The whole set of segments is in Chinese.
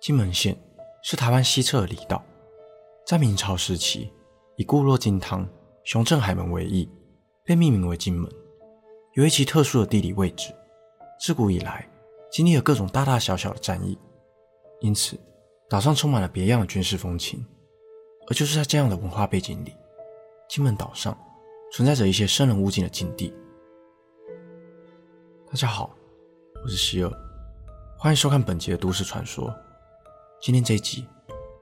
金门县是台湾西侧的离岛，在明朝时期以固若金汤、雄镇海门为意，被命名为金门。由于其特殊的地理位置，自古以来经历了各种大大小小的战役，因此岛上充满了别样的军事风情。而就是在这样的文化背景里，金门岛上存在着一些生人勿近的禁地。大家好，我是希尔，欢迎收看本集的都市传说。今天这一集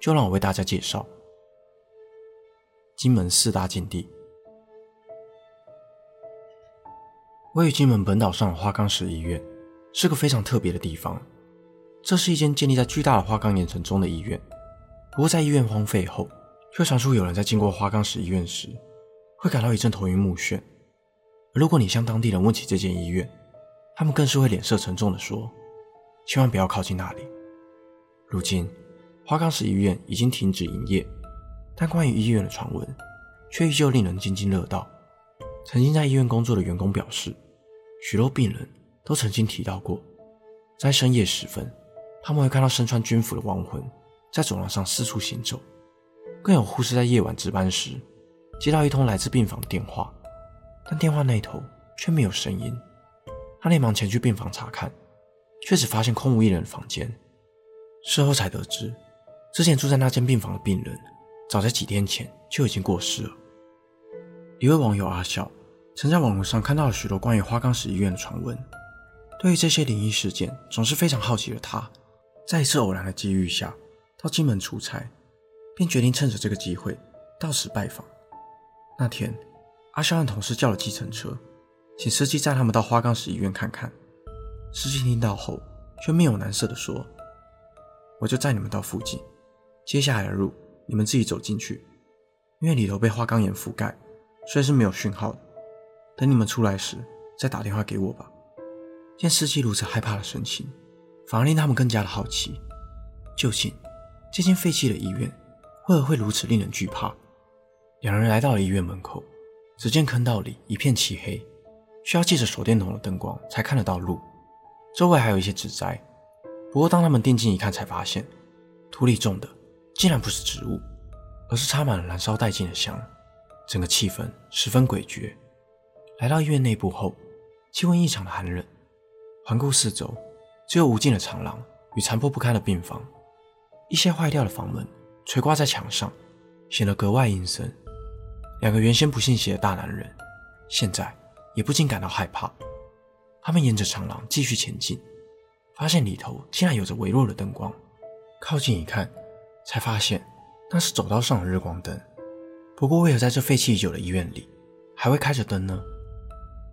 就让我为大家介绍金门四大禁地。位于金门本岛上的花岗石医院是个非常特别的地方。这是一间建立在巨大的花岗岩层中的医院，不过在医院荒废后，却传出有人在经过花岗石医院时会感到一阵头晕目眩。如果你向当地人问起这间医院，他们更是会脸色沉重地说：“千万不要靠近那里。”如今，花岗石医院已经停止营业，但关于医院的传闻却依旧令人津津乐道。曾经在医院工作的员工表示，许多病人都曾经提到过，在深夜时分，他们会看到身穿军服的亡魂在走廊上四处行走。更有护士在夜晚值班时，接到一通来自病房的电话，但电话那头却没有声音。他连忙前去病房查看，却只发现空无一人的房间。事后才得知，之前住在那间病房的病人，早在几天前就已经过世了。一位网友阿笑，曾在网络上看到了许多关于花岗石医院的传闻。对于这些灵异事件，总是非常好奇的他，在一次偶然的机遇下，到金门出差，便决定趁着这个机会到此拜访。那天，阿笑和同事叫了计程车。请司机载他们到花岗石医院看看。司机听到后，却面有难色地说：“我就载你们到附近，接下来的路你们自己走进去，因为里头被花岗岩覆盖，所以是没有讯号的。等你们出来时再打电话给我吧。”见司机如此害怕的神情，反而令他们更加的好奇，究竟这间废弃的医院为何会如此令人惧怕？两人来到了医院门口，只见坑道里一片漆黑。需要借着手电筒的灯光才看得到路，周围还有一些植栽。不过当他们定睛一看，才发现土里种的竟然不是植物，而是插满了燃烧殆尽的香。整个气氛十分诡谲。来到医院内部后，气温异常的寒冷。环顾四周，只有无尽的长廊与残破不堪的病房，一些坏掉的房门垂挂在墙上，显得格外阴森。两个原先不信邪的大男人，现在。也不禁感到害怕。他们沿着长廊继续前进，发现里头竟然有着微弱的灯光。靠近一看，才发现那是走道上的日光灯。不过，为何在这废弃已久的医院里还会开着灯呢？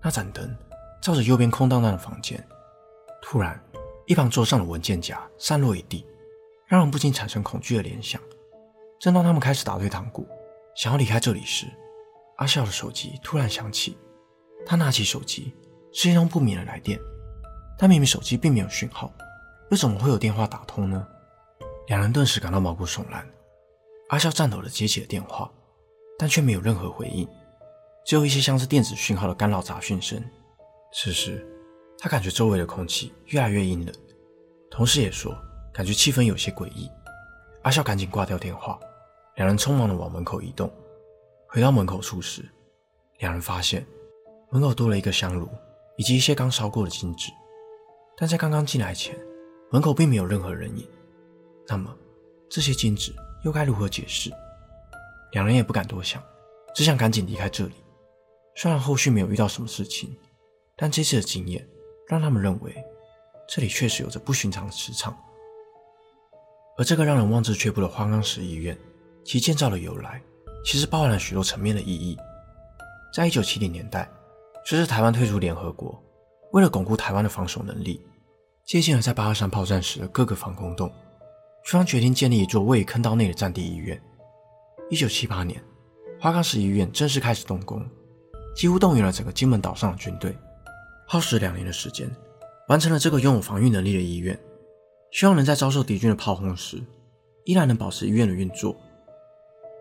那盏灯照着右边空荡荡的房间。突然，一旁桌上的文件夹散落一地，让人不禁产生恐惧的联想。正当他们开始打退堂鼓，想要离开这里时，阿笑的手机突然响起。他拿起手机，是一通不明的来电，但明明手机并没有讯号，又怎么会有电话打通呢？两人顿时感到毛骨悚然。阿笑颤抖地接起了电话，但却没有任何回应，只有一些像是电子讯号的干扰杂讯声。此时，他感觉周围的空气越来越阴冷，同事也说感觉气氛有些诡异。阿笑赶紧挂掉电话，两人匆忙地往门口移动。回到门口处时，两人发现。门口多了一个香炉，以及一些刚烧过的金纸，但在刚刚进来前，门口并没有任何人影。那么，这些金纸又该如何解释？两人也不敢多想，只想赶紧离开这里。虽然后续没有遇到什么事情，但这次的经验让他们认为，这里确实有着不寻常的磁场。而这个让人望之却步的花岗石医院，其建造的由来，其实包含了许多层面的意义。在一九七零年代。随着台湾退出联合国，为了巩固台湾的防守能力，接近了在八二三炮战时的各个防空洞，双方决定建立一座位于坑道内的战地医院。一九七八年，花岗石医院正式开始动工，几乎动员了整个金门岛上的军队，耗时两年的时间，完成了这个拥有防御能力的医院。希望能在遭受敌军的炮轰时，依然能保持医院的运作。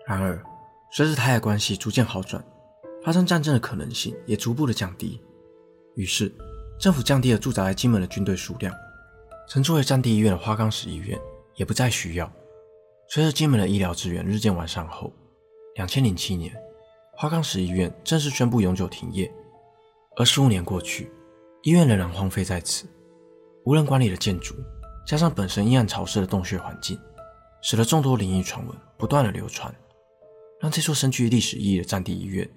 然而，随着台海关系逐渐好转，发生战争的可能性也逐步的降低，于是政府降低了驻扎在金门的军队数量，曾作为战地医院的花岗石医院也不再需要。随着金门的医疗资源日渐完善后，两千零七年，花岗石医院正式宣布永久停业。而十五年过去，医院仍然荒废在此，无人管理的建筑，加上本身阴暗潮湿的洞穴环境，使得众多灵异传闻不断的流传，让这座深具历史意义的战地医院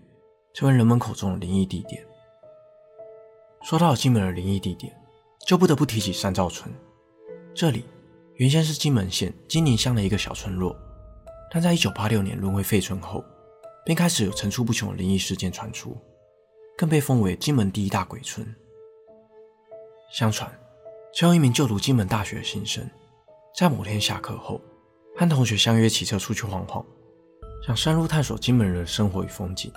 成为人们口中的灵异地点。说到金门的灵异地点，就不得不提起三灶村。这里原先是金门县金陵乡的一个小村落，但在1986年沦为废村后，便开始有层出不穷的灵异事件传出，更被封为金门第一大鬼村。相传，其中一名就读金门大学的新生，在某天下课后，和同学相约骑车出去晃晃，想深入探索金门人的生活与风景。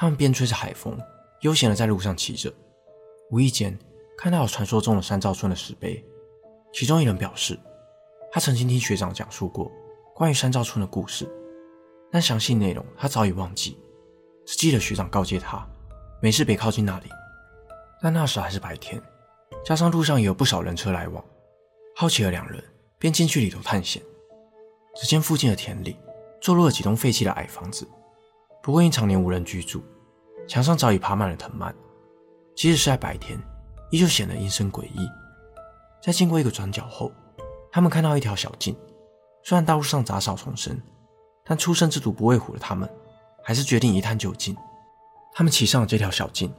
他们边吹着海风，悠闲的在路上骑着。无意间看到了传说中的三灶村的石碑，其中一人表示，他曾经听学长讲述过关于三灶村的故事，但详细内容他早已忘记，只记得学长告诫他没事别靠近那里。但那时还是白天，加上路上也有不少人车来往，好奇的两人便进去里头探险。只见附近的田里坐落了几栋废弃的矮房子，不过因常年无人居住，墙上早已爬满了藤蔓。即使是在白天，依旧显得阴森诡异。在经过一个转角后，他们看到一条小径。虽然道路上杂草丛生，但初生之犊不畏虎的他们，还是决定一探究竟。他们骑上了这条小径，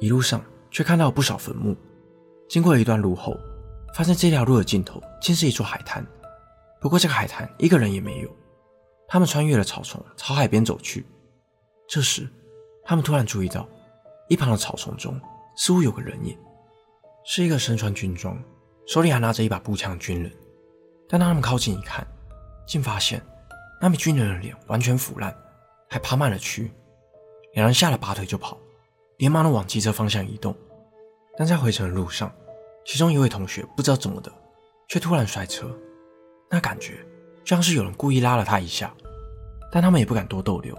一路上却看到了不少坟墓。经过了一段路后，发现这条路的尽头竟是一座海滩。不过这个海滩一个人也没有。他们穿越了草丛，朝海边走去。这时，他们突然注意到。一旁的草丛中似乎有个人影，是一个身穿军装、手里还拿着一把步枪的军人。但当他们靠近一看，竟发现那名军人的脸完全腐烂，还爬满了蛆。两人吓得拔腿就跑，连忙的往机车方向移动。但在回程的路上，其中一位同学不知道怎么的，却突然摔车，那感觉就像是有人故意拉了他一下。但他们也不敢多逗留，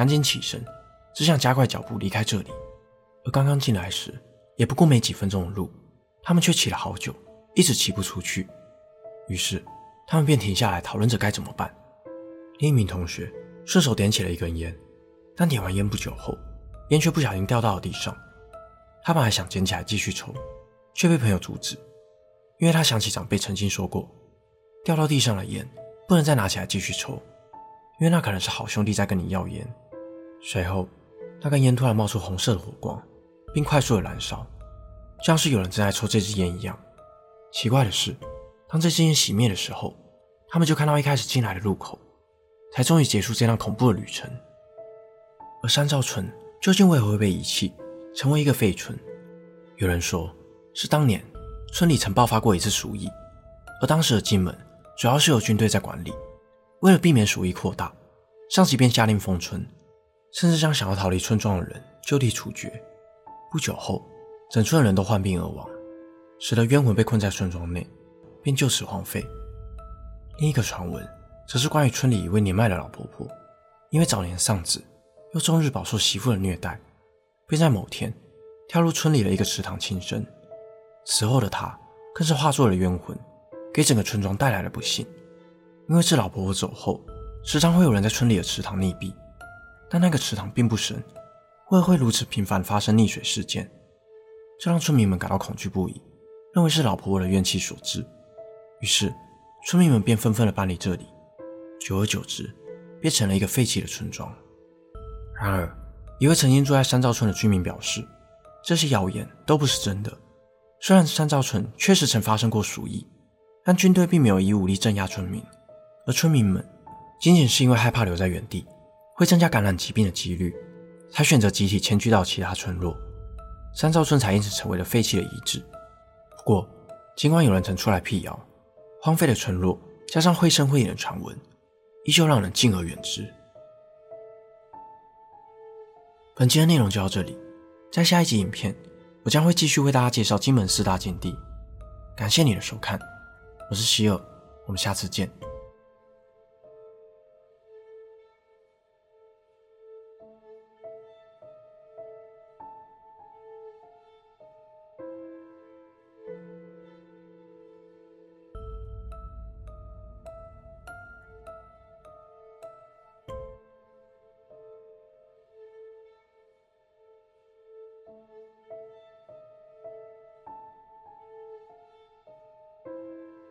赶紧起身，只想加快脚步离开这里。而刚刚进来时，也不过没几分钟的路，他们却骑了好久，一直骑不出去。于是，他们便停下来讨论着该怎么办。另一名同学顺手点起了一根烟，但点完烟不久后，烟却不小心掉到了地上。他本来想捡起来继续抽，却被朋友阻止，因为他想起长辈曾经说过，掉到地上的烟不能再拿起来继续抽，因为那可能是好兄弟在跟你要烟。随后，那根烟突然冒出红色的火光。并快速的燃烧，像是有人正在抽这支烟一样。奇怪的是，当这支烟熄灭的时候，他们就看到一开始进来的路口，才终于结束这趟恐怖的旅程。而山灶村究竟为何会被遗弃，成为一个废村？有人说是当年村里曾爆发过一次鼠疫，而当时的金门主要是由军队在管理，为了避免鼠疫扩大，上级便下令封村，甚至将想要逃离村庄的人就地处决。不久后，整村的人都患病而亡，使得冤魂被困在村庄内，并就此荒废。另一个传闻则是关于村里一位年迈的老婆婆，因为早年丧子，又终日饱受媳妇的虐待，便在某天跳入村里的一个池塘轻生。此后的她更是化作了冤魂，给整个村庄带来了不幸。因为这老婆婆走后，时常会有人在村里的池塘溺毙，但那个池塘并不深。为何会如此频繁发生溺水事件？这让村民们感到恐惧不已，认为是老婆婆的怨气所致。于是，村民们便纷纷的搬离这里。久而久之，变成了一个废弃的村庄。然而，一位曾经住在三灶村的居民表示，这些谣言都不是真的。虽然三灶村确实曾发生过鼠疫，但军队并没有以武力镇压村民，而村民们仅仅是因为害怕留在原地会增加感染疾病的几率。才选择集体迁居到其他村落，三灶村才因此成为了废弃的遗址。不过，尽管有人曾出来辟谣，荒废的村落加上绘声绘影的传闻，依旧让人敬而远之。本期的内容就到这里，在下一集影片，我将会继续为大家介绍金门四大禁地。感谢你的收看，我是希尔，我们下次见。